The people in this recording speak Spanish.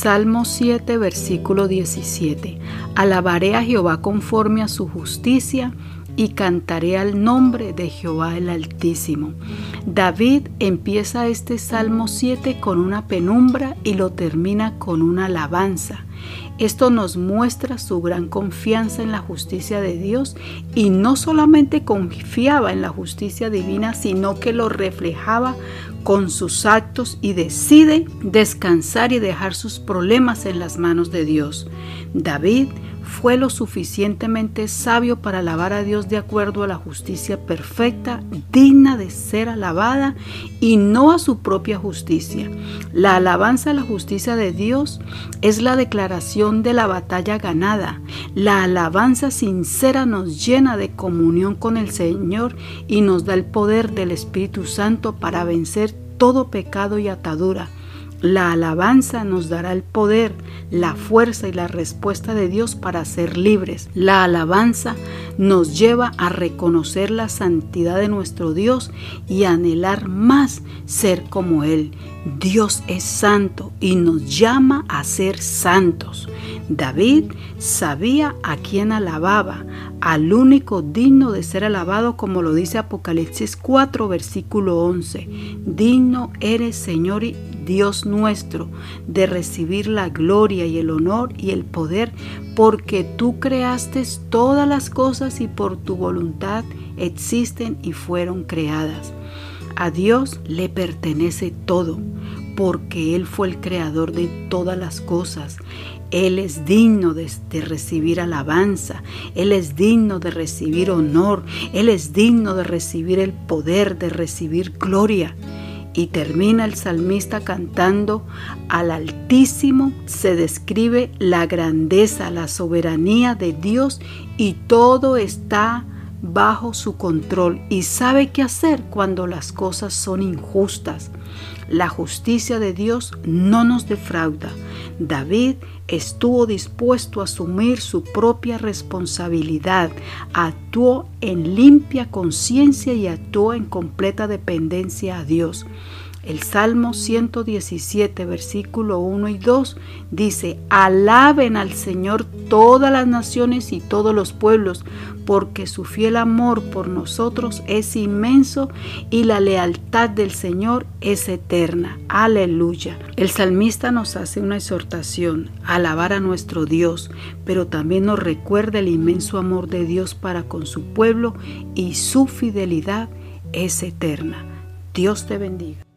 Salmo 7, versículo 17. Alabaré a Jehová conforme a su justicia y cantaré al nombre de Jehová el Altísimo. David empieza este Salmo 7 con una penumbra y lo termina con una alabanza. Esto nos muestra su gran confianza en la justicia de Dios y no solamente confiaba en la justicia divina, sino que lo reflejaba con sus actos y decide descansar y dejar sus problemas en las manos de Dios. David fue lo suficientemente sabio para alabar a Dios de acuerdo a la justicia perfecta, digna de ser alabada y no a su propia justicia. La alabanza a la justicia de Dios es la declaración de la batalla ganada. La alabanza sincera nos llena de comunión con el Señor y nos da el poder del Espíritu Santo para vencer todo pecado y atadura. La alabanza nos dará el poder, la fuerza y la respuesta de Dios para ser libres. La alabanza nos lleva a reconocer la santidad de nuestro Dios y anhelar más ser como Él. Dios es santo y nos llama a ser santos. David sabía a quién alababa, al único digno de ser alabado, como lo dice Apocalipsis 4, versículo 11. Digno eres, Señor Dios nuestro, de recibir la gloria y el honor y el poder, porque tú creaste todas las cosas y por tu voluntad existen y fueron creadas. A Dios le pertenece todo, porque Él fue el creador de todas las cosas. Él es digno de, recibir alabanza, Él es digno de recibir honor, Él es digno de recibir el poder, de recibir gloria. Y termina el salmista cantando, al Altísimo se describe la grandeza, la soberanía de Dios y todo está bajo su control y sabe qué hacer cuando las cosas son injustas. La justicia de Dios no nos defrauda. David estuvo dispuesto a asumir su propia responsabilidad, actuó en limpia conciencia y actuó en completa dependencia a Dios. El Salmo 117, versículo 1 y 2 dice, alaben al Señor todas las naciones y todos los pueblos, porque su fiel amor por nosotros es inmenso y la lealtad del Señor es eterna. Aleluya. El salmista nos hace una exhortación, alabar a nuestro Dios, pero también nos recuerda el inmenso amor de Dios para con su pueblo y su fidelidad es eterna. Dios te bendiga.